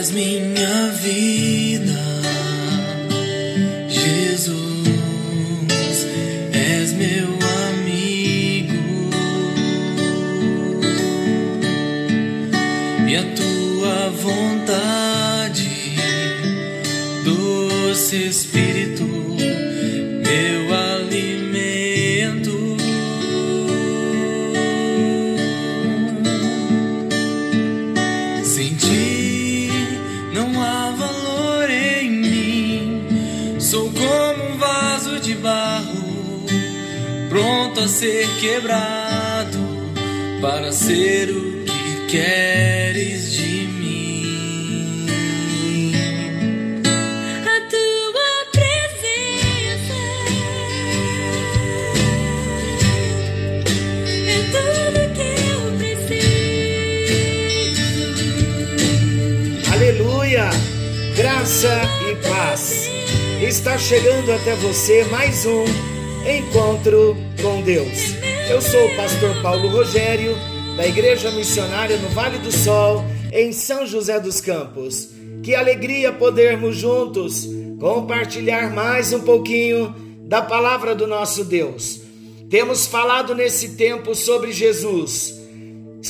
és minha vida, ser quebrado para ser o que queres de mim. A tua presença é tudo que eu preciso. Aleluia! Graça e paz. Está chegando até você mais um encontro com Deus. Eu sou o pastor Paulo Rogério, da Igreja Missionária no Vale do Sol, em São José dos Campos. Que alegria podermos juntos compartilhar mais um pouquinho da palavra do nosso Deus. Temos falado nesse tempo sobre Jesus.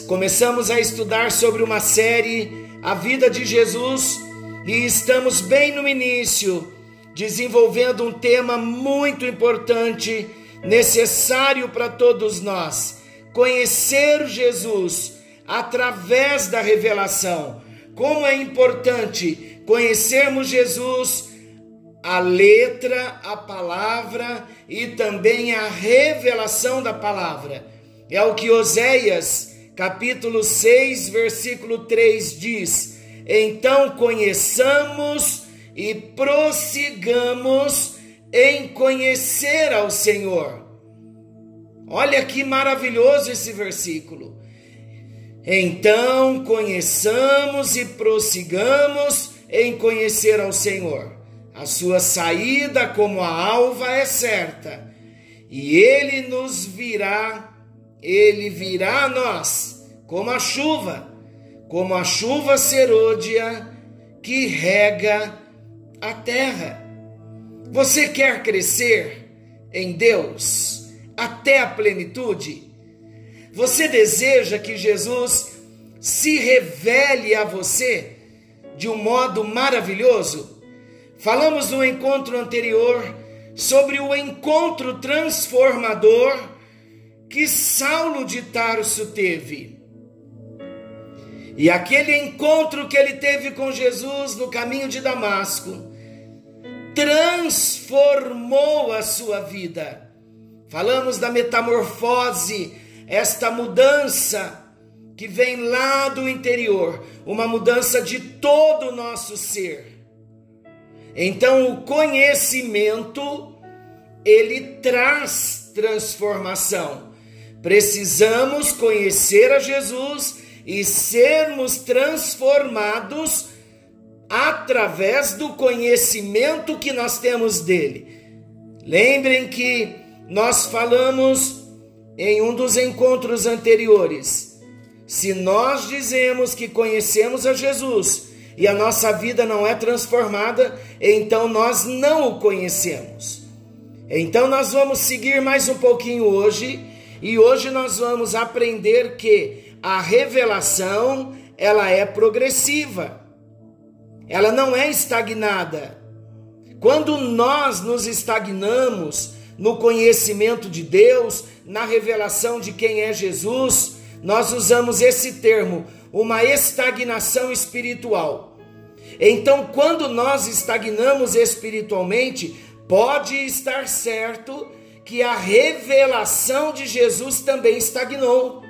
Começamos a estudar sobre uma série, a vida de Jesus, e estamos bem no início, desenvolvendo um tema muito importante, necessário para todos nós: conhecer Jesus através da revelação. Como é importante conhecermos Jesus, a letra, a palavra e também a revelação da palavra. É o que Oséias, capítulo 6, versículo 3 diz: Então conheçamos e prossigamos em conhecer ao Senhor. Olha que maravilhoso esse versículo. Então conheçamos e prossigamos em conhecer ao Senhor. A sua saída como a alva é certa, e ele nos virá, ele virá a nós como a chuva, como a chuva serôdia que rega a terra. Você quer crescer em Deus até a plenitude? Você deseja que Jesus se revele a você de um modo maravilhoso? Falamos no encontro anterior sobre o encontro transformador que Saulo de Tarso teve. E aquele encontro que ele teve com Jesus no caminho de Damasco transformou a sua vida. Falamos da metamorfose, esta mudança que vem lá do interior, uma mudança de todo o nosso ser. Então, o conhecimento ele traz transformação. Precisamos conhecer a Jesus e sermos transformados através do conhecimento que nós temos dele. Lembrem que nós falamos em um dos encontros anteriores. Se nós dizemos que conhecemos a Jesus e a nossa vida não é transformada, então nós não o conhecemos. Então nós vamos seguir mais um pouquinho hoje e hoje nós vamos aprender que a revelação ela é progressiva. Ela não é estagnada. Quando nós nos estagnamos no conhecimento de Deus, na revelação de quem é Jesus, nós usamos esse termo, uma estagnação espiritual. Então, quando nós estagnamos espiritualmente, pode estar certo que a revelação de Jesus também estagnou.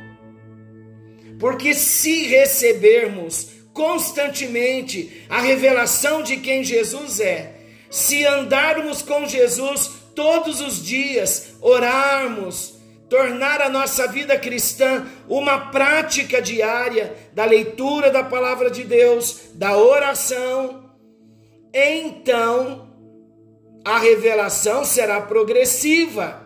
Porque se recebermos constantemente a revelação de quem Jesus é, se andarmos com Jesus todos os dias, orarmos, tornar a nossa vida cristã uma prática diária da leitura da palavra de Deus, da oração, então a revelação será progressiva.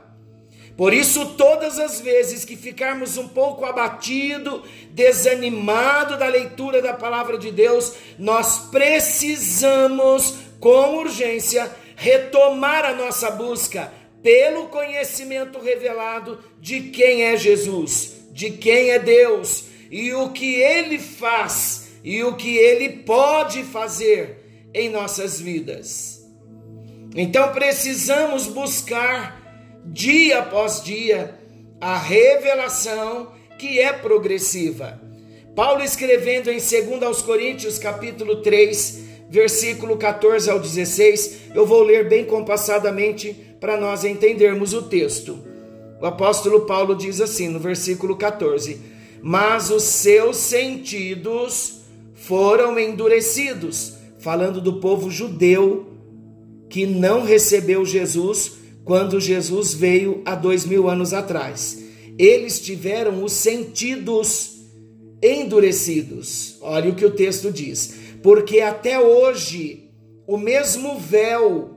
Por isso, todas as vezes que ficarmos um pouco abatido, desanimado da leitura da palavra de Deus, nós precisamos, com urgência, retomar a nossa busca pelo conhecimento revelado de quem é Jesus, de quem é Deus e o que ele faz e o que ele pode fazer em nossas vidas. Então precisamos buscar dia após dia, a revelação que é progressiva. Paulo escrevendo em 2 aos Coríntios, capítulo 3, versículo 14 ao 16, eu vou ler bem compassadamente para nós entendermos o texto. O apóstolo Paulo diz assim no versículo 14: Mas os seus sentidos foram endurecidos, falando do povo judeu que não recebeu Jesus quando Jesus veio há dois mil anos atrás. Eles tiveram os sentidos endurecidos. Olha o que o texto diz. Porque até hoje o mesmo véu,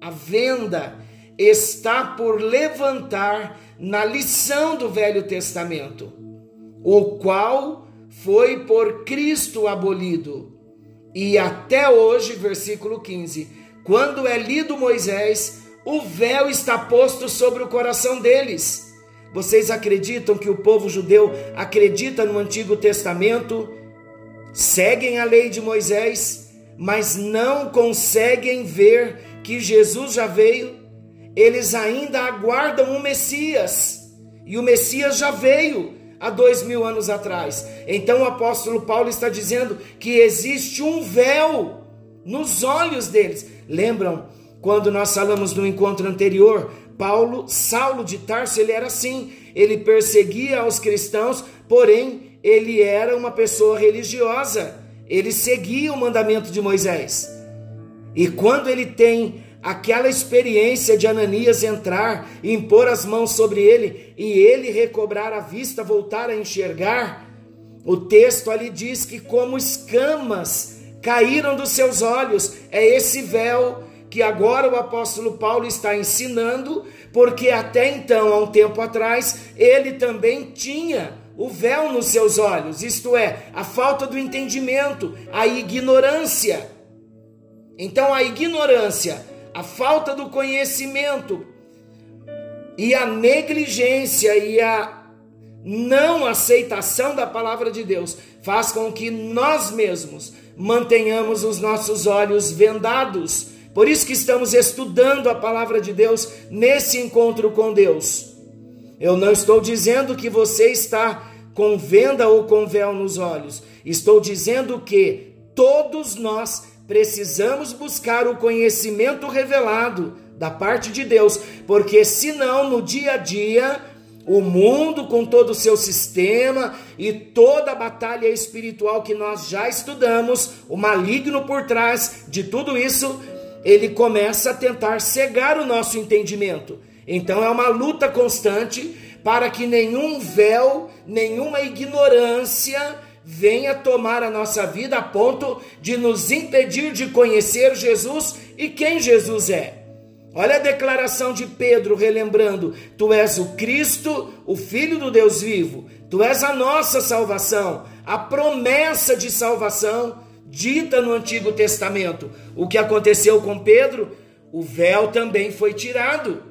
a venda, está por levantar na lição do Velho Testamento, o qual foi por Cristo abolido. E até hoje, versículo 15, quando é lido Moisés, o véu está posto sobre o coração deles. Vocês acreditam que o povo judeu acredita no Antigo Testamento, seguem a lei de Moisés, mas não conseguem ver que Jesus já veio? Eles ainda aguardam o Messias, e o Messias já veio há dois mil anos atrás. Então o apóstolo Paulo está dizendo que existe um véu nos olhos deles. Lembram quando nós falamos no encontro anterior, Paulo, Saulo de Tarso, ele era assim, ele perseguia os cristãos, porém ele era uma pessoa religiosa, ele seguia o mandamento de Moisés. E quando ele tem aquela experiência de Ananias entrar e impor as mãos sobre ele e ele recobrar a vista, voltar a enxergar, o texto ali diz que como escamas caíram dos seus olhos, é esse véu que agora o apóstolo Paulo está ensinando, porque até então, há um tempo atrás, ele também tinha o véu nos seus olhos, isto é, a falta do entendimento, a ignorância. Então, a ignorância, a falta do conhecimento e a negligência e a não aceitação da palavra de Deus faz com que nós mesmos mantenhamos os nossos olhos vendados por isso que estamos estudando a palavra de Deus nesse encontro com Deus. Eu não estou dizendo que você está com venda ou com véu nos olhos. Estou dizendo que todos nós precisamos buscar o conhecimento revelado da parte de Deus, porque senão no dia a dia o mundo com todo o seu sistema e toda a batalha espiritual que nós já estudamos, o maligno por trás de tudo isso ele começa a tentar cegar o nosso entendimento. Então é uma luta constante para que nenhum véu, nenhuma ignorância venha tomar a nossa vida a ponto de nos impedir de conhecer Jesus e quem Jesus é. Olha a declaração de Pedro relembrando: Tu és o Cristo, o Filho do Deus vivo, tu és a nossa salvação, a promessa de salvação dita no Antigo Testamento. O que aconteceu com Pedro? O véu também foi tirado.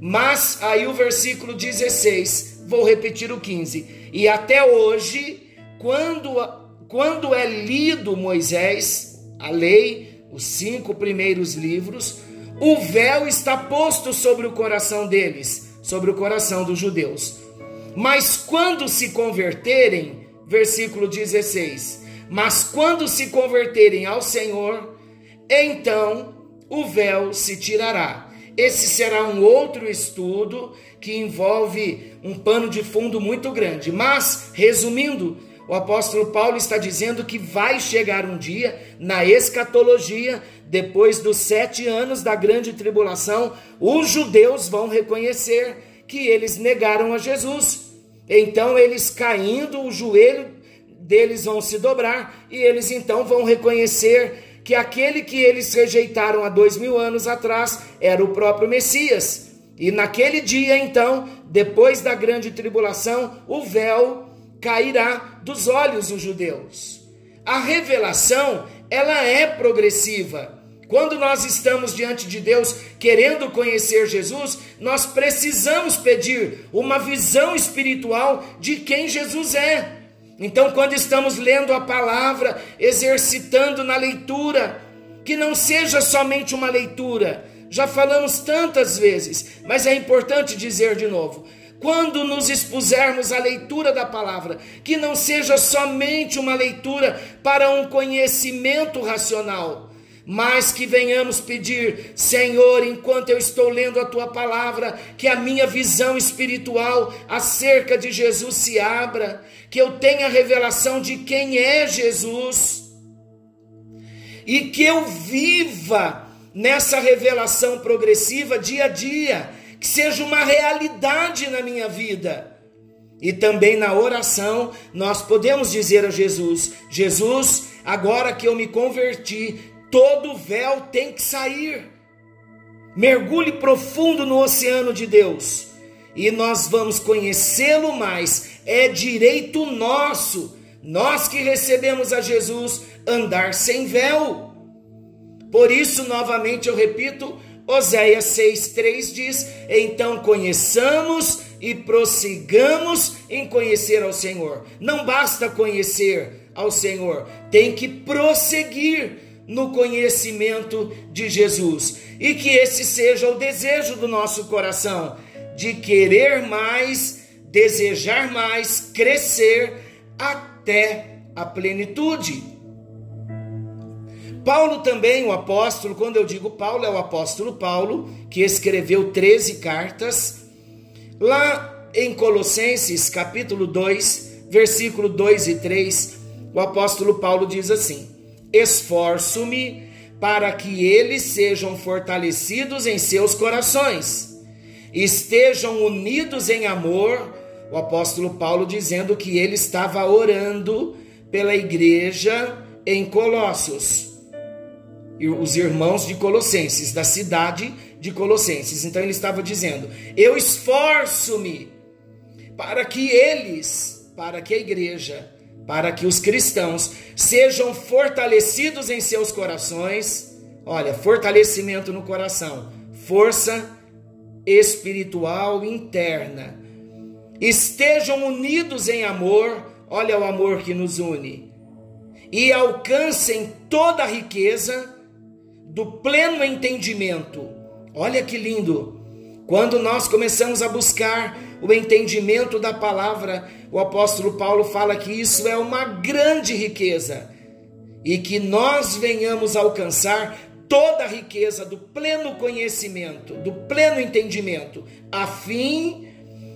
Mas aí o versículo 16, vou repetir o 15. E até hoje, quando, quando é lido Moisés, a lei, os cinco primeiros livros, o véu está posto sobre o coração deles, sobre o coração dos judeus. Mas quando se converterem, versículo 16, mas quando se converterem ao Senhor, então o véu se tirará. Esse será um outro estudo que envolve um pano de fundo muito grande. Mas, resumindo, o apóstolo Paulo está dizendo que vai chegar um dia, na escatologia, depois dos sete anos da grande tribulação, os judeus vão reconhecer que eles negaram a Jesus. Então, eles caindo o joelho deles vão se dobrar e eles então vão reconhecer que aquele que eles rejeitaram há dois mil anos atrás era o próprio Messias. E naquele dia, então, depois da grande tribulação, o véu cairá dos olhos dos judeus. A revelação, ela é progressiva. Quando nós estamos diante de Deus querendo conhecer Jesus, nós precisamos pedir uma visão espiritual de quem Jesus é. Então, quando estamos lendo a palavra, exercitando na leitura, que não seja somente uma leitura, já falamos tantas vezes, mas é importante dizer de novo: quando nos expusermos à leitura da palavra, que não seja somente uma leitura para um conhecimento racional, mas que venhamos pedir, Senhor, enquanto eu estou lendo a tua palavra, que a minha visão espiritual acerca de Jesus se abra, que eu tenha revelação de quem é Jesus e que eu viva nessa revelação progressiva dia a dia que seja uma realidade na minha vida. E também na oração, nós podemos dizer a Jesus: Jesus, agora que eu me converti, todo véu tem que sair. Mergulhe profundo no oceano de Deus e nós vamos conhecê-lo mais. É direito nosso, nós que recebemos a Jesus, andar sem véu. Por isso, novamente eu repito, Oséias 6,3 diz: Então conheçamos e prossigamos em conhecer ao Senhor. Não basta conhecer ao Senhor, tem que prosseguir no conhecimento de Jesus. E que esse seja o desejo do nosso coração, de querer mais, desejar mais, crescer até a plenitude. Paulo também, o apóstolo, quando eu digo Paulo, é o apóstolo Paulo, que escreveu 13 cartas. Lá em Colossenses, capítulo 2, versículo 2 e 3, o apóstolo Paulo diz assim: Esforço-me para que eles sejam fortalecidos em seus corações, estejam unidos em amor. O apóstolo Paulo dizendo que ele estava orando pela igreja em Colossos os irmãos de Colossenses, da cidade de Colossenses. Então ele estava dizendo: Eu esforço-me para que eles, para que a igreja, para que os cristãos sejam fortalecidos em seus corações. Olha, fortalecimento no coração, força espiritual interna. Estejam unidos em amor, olha o amor que nos une, e alcancem toda a riqueza do pleno entendimento. Olha que lindo! Quando nós começamos a buscar o entendimento da palavra, o apóstolo Paulo fala que isso é uma grande riqueza e que nós venhamos alcançar toda a riqueza do pleno conhecimento, do pleno entendimento, a fim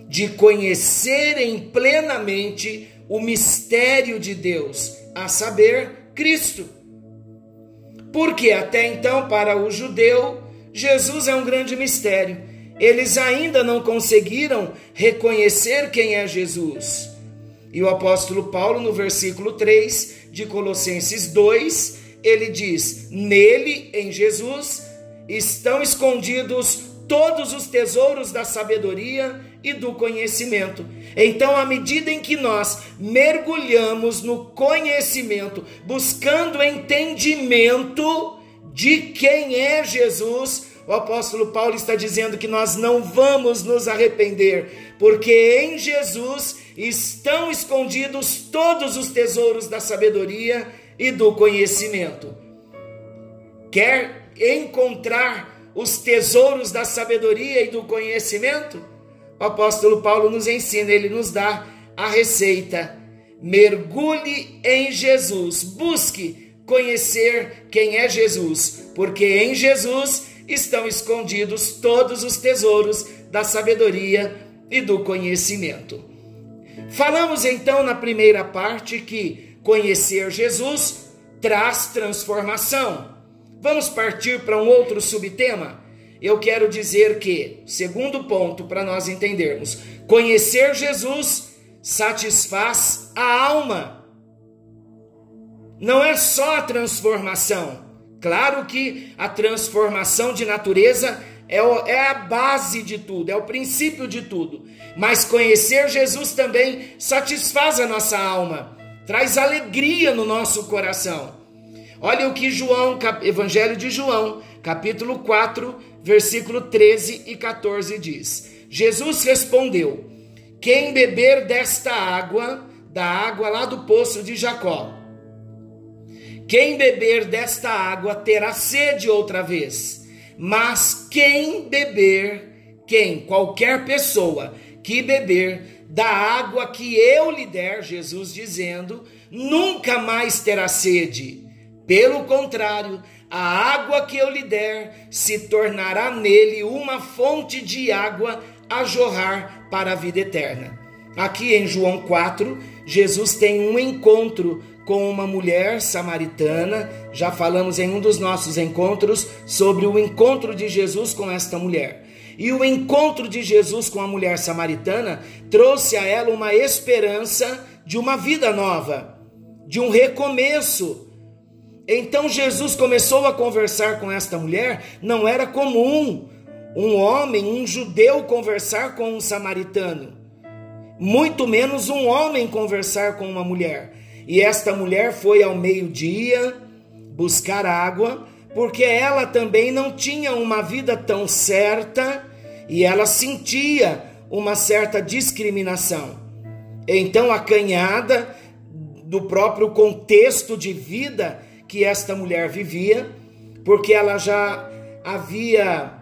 de conhecerem plenamente o mistério de Deus, a saber, Cristo porque até então, para o judeu, Jesus é um grande mistério. Eles ainda não conseguiram reconhecer quem é Jesus. E o apóstolo Paulo, no versículo 3 de Colossenses 2, ele diz: Nele, em Jesus, estão escondidos todos os tesouros da sabedoria e do conhecimento. Então, à medida em que nós mergulhamos no conhecimento, buscando entendimento de quem é Jesus, o apóstolo Paulo está dizendo que nós não vamos nos arrepender, porque em Jesus estão escondidos todos os tesouros da sabedoria e do conhecimento. Quer encontrar os tesouros da sabedoria e do conhecimento? o apóstolo Paulo nos ensina, ele nos dá a receita. Mergulhe em Jesus, busque conhecer quem é Jesus, porque em Jesus estão escondidos todos os tesouros da sabedoria e do conhecimento. Falamos então na primeira parte que conhecer Jesus traz transformação. Vamos partir para um outro subtema? eu quero dizer que, segundo ponto para nós entendermos, conhecer Jesus satisfaz a alma. Não é só a transformação. Claro que a transformação de natureza é, é a base de tudo, é o princípio de tudo. Mas conhecer Jesus também satisfaz a nossa alma, traz alegria no nosso coração. Olha o que João, Evangelho de João, capítulo 4, versículo 13 e 14 diz: Jesus respondeu: Quem beber desta água, da água lá do poço de Jacó, quem beber desta água terá sede outra vez, mas quem beber, quem, qualquer pessoa que beber da água que eu lhe der, Jesus dizendo, nunca mais terá sede. Pelo contrário, a água que eu lhe der se tornará nele uma fonte de água a jorrar para a vida eterna. Aqui em João 4, Jesus tem um encontro com uma mulher samaritana. Já falamos em um dos nossos encontros sobre o encontro de Jesus com esta mulher. E o encontro de Jesus com a mulher samaritana trouxe a ela uma esperança de uma vida nova, de um recomeço. Então Jesus começou a conversar com esta mulher, não era comum um homem, um judeu conversar com um samaritano, muito menos um homem conversar com uma mulher. E esta mulher foi ao meio-dia buscar água, porque ela também não tinha uma vida tão certa e ela sentia uma certa discriminação. Então, acanhada do próprio contexto de vida que esta mulher vivia, porque ela já havia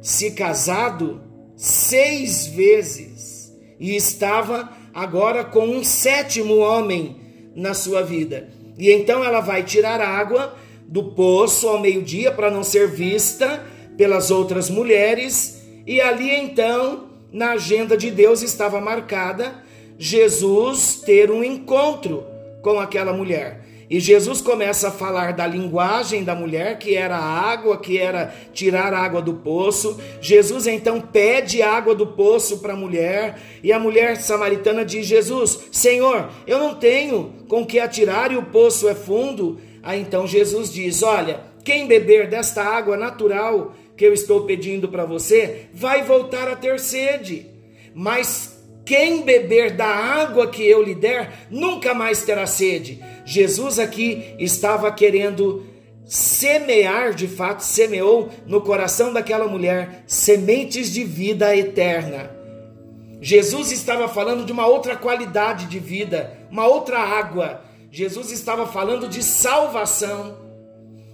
se casado seis vezes e estava agora com um sétimo homem na sua vida. E então ela vai tirar água do poço ao meio-dia para não ser vista pelas outras mulheres, e ali então, na agenda de Deus estava marcada Jesus ter um encontro com aquela mulher. E Jesus começa a falar da linguagem da mulher, que era a água, que era tirar água do poço. Jesus então pede água do poço para a mulher, e a mulher samaritana diz: Jesus, Senhor, eu não tenho com que atirar e o poço é fundo. Aí então Jesus diz: Olha, quem beber desta água natural que eu estou pedindo para você, vai voltar a ter sede. Mas quem beber da água que eu lhe der, nunca mais terá sede. Jesus aqui estava querendo semear, de fato, semeou no coração daquela mulher sementes de vida eterna. Jesus estava falando de uma outra qualidade de vida, uma outra água. Jesus estava falando de salvação.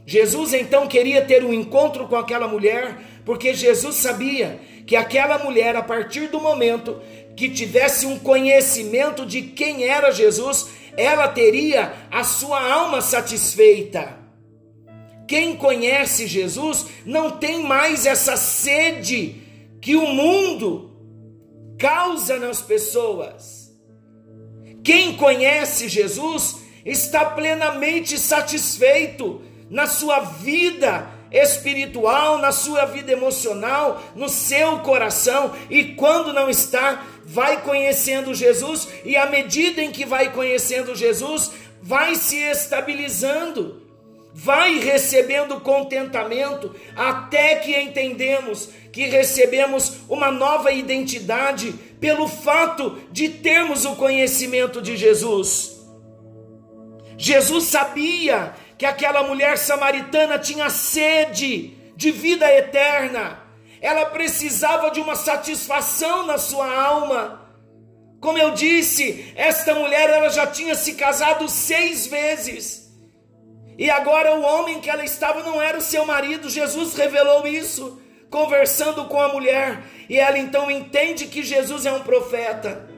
Jesus então queria ter um encontro com aquela mulher, porque Jesus sabia que aquela mulher, a partir do momento que tivesse um conhecimento de quem era Jesus, ela teria a sua alma satisfeita. Quem conhece Jesus não tem mais essa sede que o mundo causa nas pessoas. Quem conhece Jesus está plenamente satisfeito na sua vida espiritual, na sua vida emocional, no seu coração, e quando não está, vai conhecendo Jesus, e à medida em que vai conhecendo Jesus, vai se estabilizando, vai recebendo contentamento, até que entendemos que recebemos uma nova identidade pelo fato de termos o conhecimento de Jesus. Jesus sabia que aquela mulher samaritana tinha sede de vida eterna. Ela precisava de uma satisfação na sua alma. Como eu disse, esta mulher ela já tinha se casado seis vezes. E agora o homem que ela estava não era o seu marido. Jesus revelou isso, conversando com a mulher. E ela então entende que Jesus é um profeta.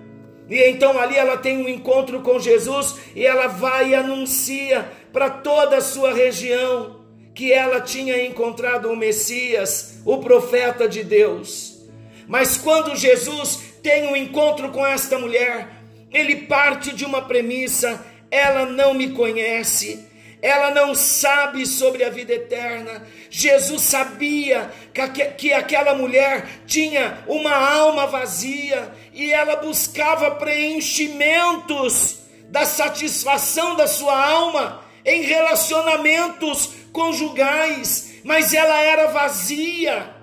E então ali ela tem um encontro com Jesus e ela vai e anuncia para toda a sua região que ela tinha encontrado o Messias, o profeta de Deus. Mas quando Jesus tem um encontro com esta mulher, ele parte de uma premissa: ela não me conhece, ela não sabe sobre a vida eterna. Jesus sabia que, que aquela mulher tinha uma alma vazia e ela buscava preenchimentos da satisfação da sua alma em relacionamentos conjugais, mas ela era vazia.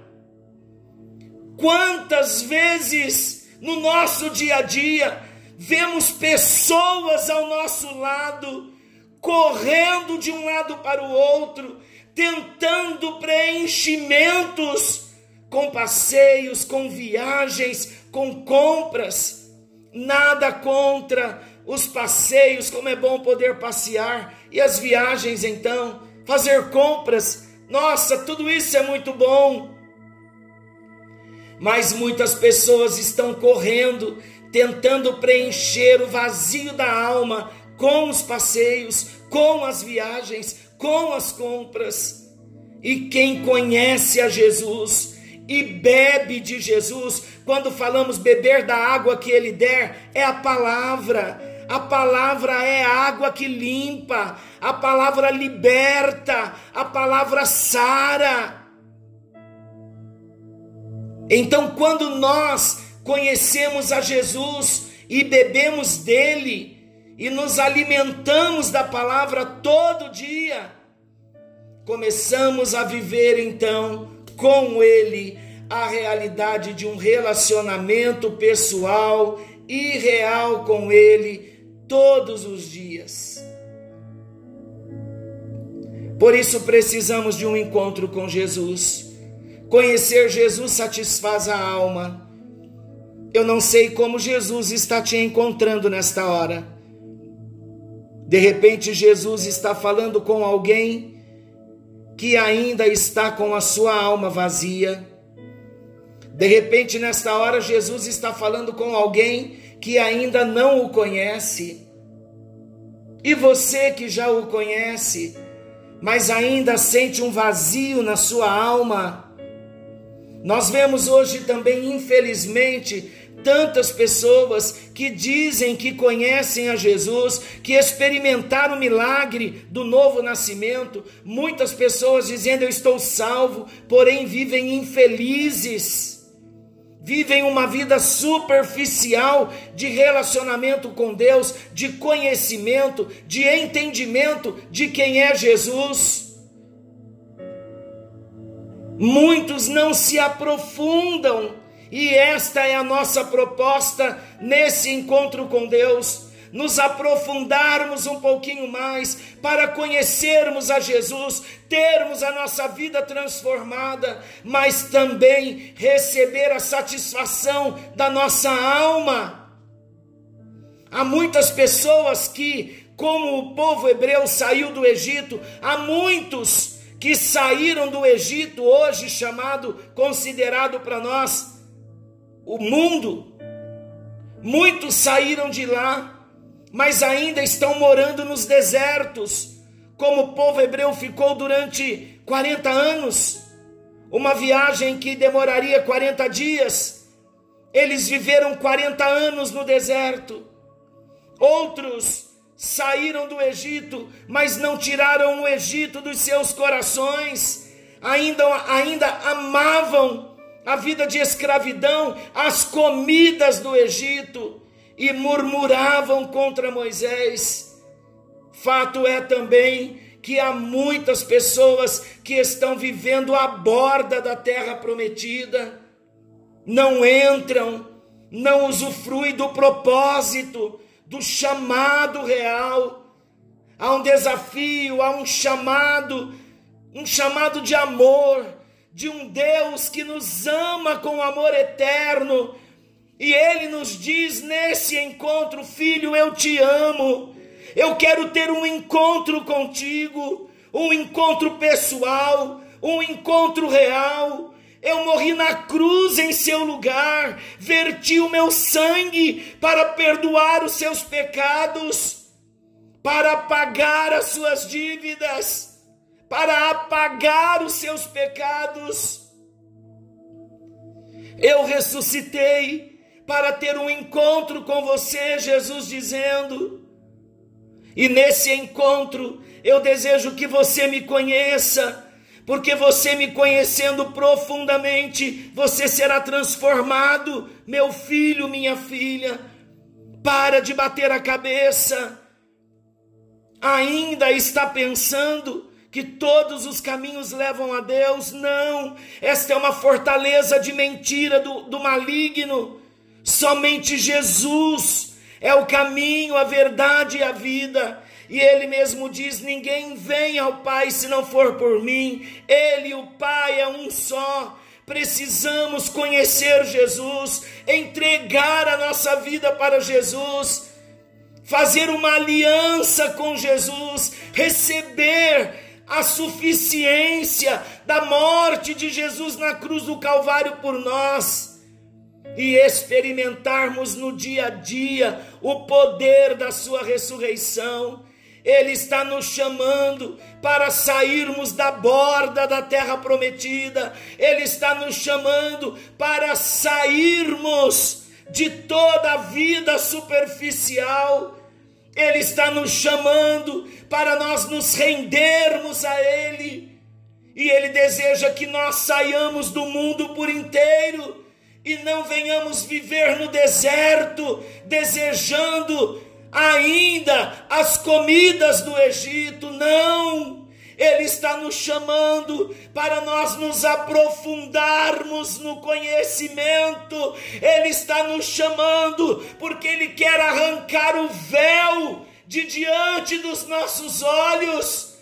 Quantas vezes no nosso dia a dia vemos pessoas ao nosso lado, correndo de um lado para o outro, tentando preenchimentos com passeios, com viagens, com compras. Nada contra os passeios, como é bom poder passear, e as viagens então, fazer compras. Nossa, tudo isso é muito bom. Mas muitas pessoas estão correndo, tentando preencher o vazio da alma com os passeios, com as viagens, com as compras. E quem conhece a Jesus e bebe de Jesus, quando falamos beber da água que ele der, é a palavra. A palavra é água que limpa, a palavra liberta, a palavra sara. Então, quando nós conhecemos a Jesus e bebemos dele, e nos alimentamos da palavra todo dia, começamos a viver então com Ele a realidade de um relacionamento pessoal e real com Ele todos os dias. Por isso precisamos de um encontro com Jesus. Conhecer Jesus satisfaz a alma. Eu não sei como Jesus está te encontrando nesta hora. De repente, Jesus está falando com alguém que ainda está com a sua alma vazia. De repente, nesta hora, Jesus está falando com alguém que ainda não o conhece. E você que já o conhece, mas ainda sente um vazio na sua alma. Nós vemos hoje também, infelizmente, tantas pessoas que dizem que conhecem a Jesus, que experimentaram o milagre do novo nascimento, muitas pessoas dizendo eu estou salvo, porém vivem infelizes. Vivem uma vida superficial de relacionamento com Deus, de conhecimento, de entendimento de quem é Jesus. Muitos não se aprofundam e esta é a nossa proposta nesse encontro com Deus. Nos aprofundarmos um pouquinho mais para conhecermos a Jesus, termos a nossa vida transformada, mas também receber a satisfação da nossa alma. Há muitas pessoas que, como o povo hebreu saiu do Egito, há muitos que saíram do Egito, hoje chamado, considerado para nós, o mundo. Muitos saíram de lá, mas ainda estão morando nos desertos, como o povo hebreu ficou durante 40 anos. Uma viagem que demoraria 40 dias. Eles viveram 40 anos no deserto. Outros saíram do Egito, mas não tiraram o Egito dos seus corações. Ainda, ainda amavam a vida de escravidão, as comidas do Egito e murmuravam contra Moisés. Fato é também que há muitas pessoas que estão vivendo à borda da terra prometida, não entram, não usufruem do propósito, do chamado real. Há um desafio, há um chamado, um chamado de amor, de um Deus que nos ama com amor eterno. E ele nos diz nesse encontro: Filho, eu te amo. Eu quero ter um encontro contigo, um encontro pessoal, um encontro real. Eu morri na cruz em seu lugar, verti o meu sangue para perdoar os seus pecados, para pagar as suas dívidas para apagar os seus pecados. Eu ressuscitei para ter um encontro com você, Jesus dizendo. E nesse encontro eu desejo que você me conheça, porque você me conhecendo profundamente, você será transformado, meu filho, minha filha. Para de bater a cabeça. Ainda está pensando que todos os caminhos levam a Deus. Não, esta é uma fortaleza de mentira do, do maligno. Somente Jesus é o caminho, a verdade e a vida. E ele mesmo diz: Ninguém vem ao Pai se não for por mim. Ele e o Pai é um só. Precisamos conhecer Jesus, entregar a nossa vida para Jesus, fazer uma aliança com Jesus, receber a suficiência da morte de Jesus na cruz do Calvário por nós e experimentarmos no dia a dia o poder da Sua ressurreição. Ele está nos chamando para sairmos da borda da terra prometida, Ele está nos chamando para sairmos de toda a vida superficial ele está nos chamando para nós nos rendermos a Ele. E Ele deseja que nós saiamos do mundo por inteiro e não venhamos viver no deserto, desejando ainda as comidas do Egito. Não! Ele está nos chamando para nós nos aprofundarmos no conhecimento. Ele está nos chamando porque Ele quer arrancar o véu de diante dos nossos olhos.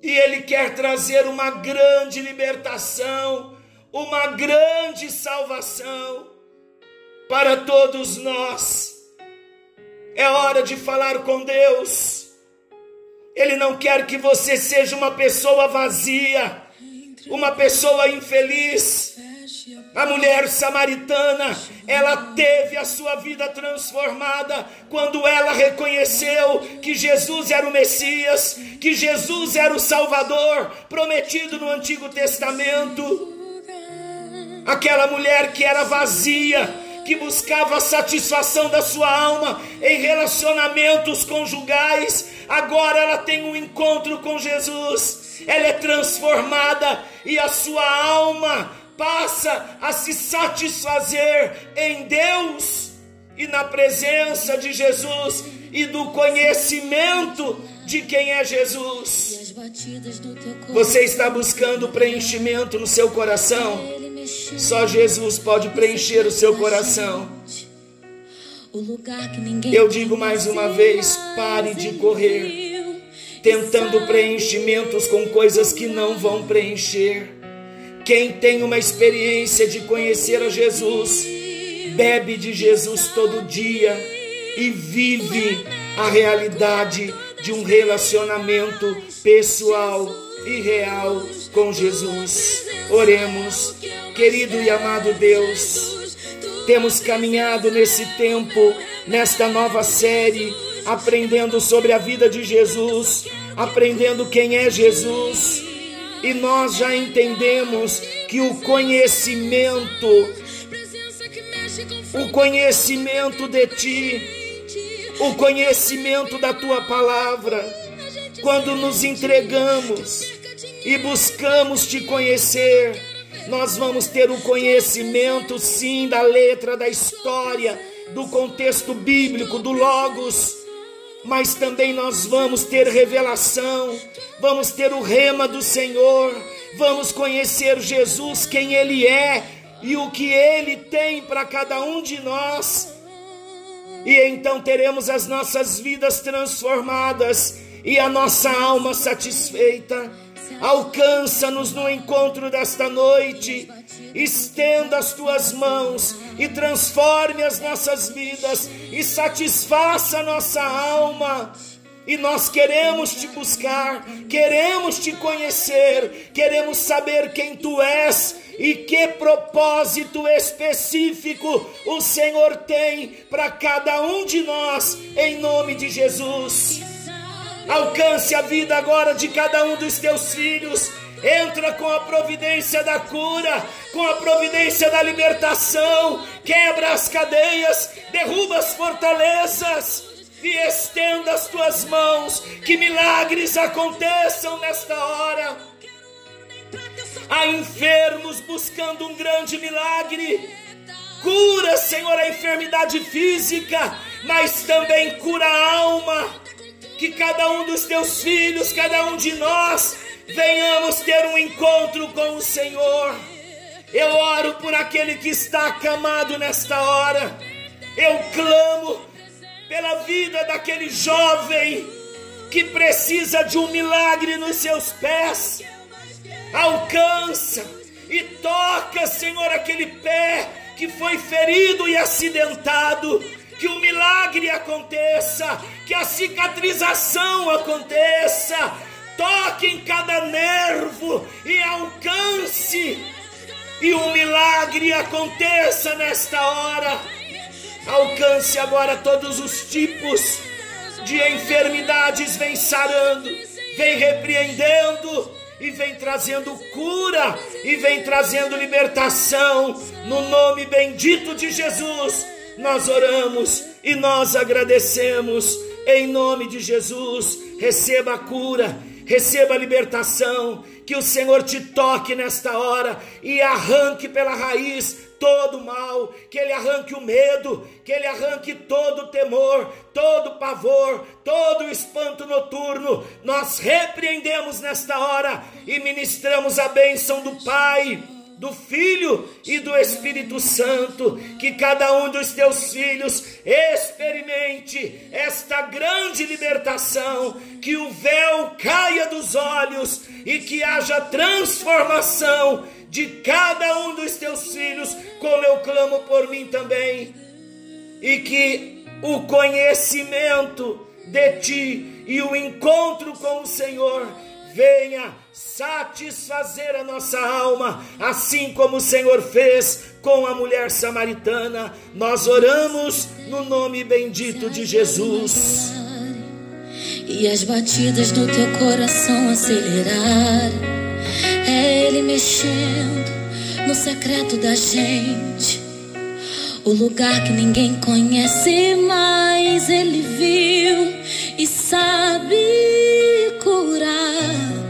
E Ele quer trazer uma grande libertação, uma grande salvação para todos nós. É hora de falar com Deus ele não quer que você seja uma pessoa vazia, uma pessoa infeliz. A mulher samaritana, ela teve a sua vida transformada quando ela reconheceu que Jesus era o Messias, que Jesus era o Salvador prometido no Antigo Testamento. Aquela mulher que era vazia, que buscava a satisfação da sua alma em relacionamentos conjugais, agora ela tem um encontro com Jesus, ela é transformada e a sua alma passa a se satisfazer em Deus e na presença de Jesus e do conhecimento de quem é Jesus. Você está buscando preenchimento no seu coração? Só Jesus pode preencher o seu coração. Eu digo mais uma vez: pare de correr, tentando preenchimentos com coisas que não vão preencher. Quem tem uma experiência de conhecer a Jesus, bebe de Jesus todo dia e vive a realidade de um relacionamento pessoal e real com Jesus. Oremos, querido e amado Deus temos caminhado nesse tempo, nesta nova série, aprendendo sobre a vida de Jesus, aprendendo quem é Jesus, e nós já entendemos que o conhecimento, o conhecimento de Ti, o conhecimento da Tua palavra, quando nos entregamos e buscamos Te conhecer, nós vamos ter o conhecimento, sim, da letra, da história, do contexto bíblico, do Logos, mas também nós vamos ter revelação, vamos ter o rema do Senhor, vamos conhecer Jesus, quem Ele é e o que Ele tem para cada um de nós. E então teremos as nossas vidas transformadas e a nossa alma satisfeita. Alcança-nos no encontro desta noite, estenda as tuas mãos e transforme as nossas vidas e satisfaça a nossa alma. E nós queremos te buscar, queremos te conhecer, queremos saber quem tu és e que propósito específico o Senhor tem para cada um de nós, em nome de Jesus. Alcance a vida agora de cada um dos teus filhos. Entra com a providência da cura, com a providência da libertação. Quebra as cadeias, derruba as fortalezas e estenda as tuas mãos. Que milagres aconteçam nesta hora. Há enfermos buscando um grande milagre. Cura, Senhor, a enfermidade física, mas também cura a alma que cada um dos teus filhos, cada um de nós, venhamos ter um encontro com o Senhor. Eu oro por aquele que está acamado nesta hora. Eu clamo pela vida daquele jovem que precisa de um milagre nos seus pés. Alcança e toca, Senhor, aquele pé que foi ferido e acidentado. Que o milagre aconteça, que a cicatrização aconteça. Toque em cada nervo e alcance e um milagre aconteça nesta hora. Alcance agora todos os tipos de enfermidades, vem sarando, vem repreendendo e vem trazendo cura e vem trazendo libertação no nome bendito de Jesus. Nós oramos e nós agradecemos em nome de Jesus. Receba a cura, receba a libertação, que o Senhor te toque nesta hora e arranque pela raiz todo o mal, que Ele arranque o medo, que Ele arranque todo o temor, todo o pavor, todo o espanto noturno. Nós repreendemos nesta hora e ministramos a bênção do Pai do Filho e do Espírito Santo, que cada um dos teus filhos experimente esta grande libertação, que o véu caia dos olhos e que haja transformação de cada um dos teus filhos, como eu clamo por mim também, e que o conhecimento de ti e o encontro com o Senhor venha satisfazer a nossa alma, assim como o Senhor fez com a mulher samaritana. Nós oramos no nome bendito de Jesus. E as batidas do teu coração acelerar. É Ele mexendo no secreto da gente. O lugar que ninguém conhece, mais ele viu e sabe curar.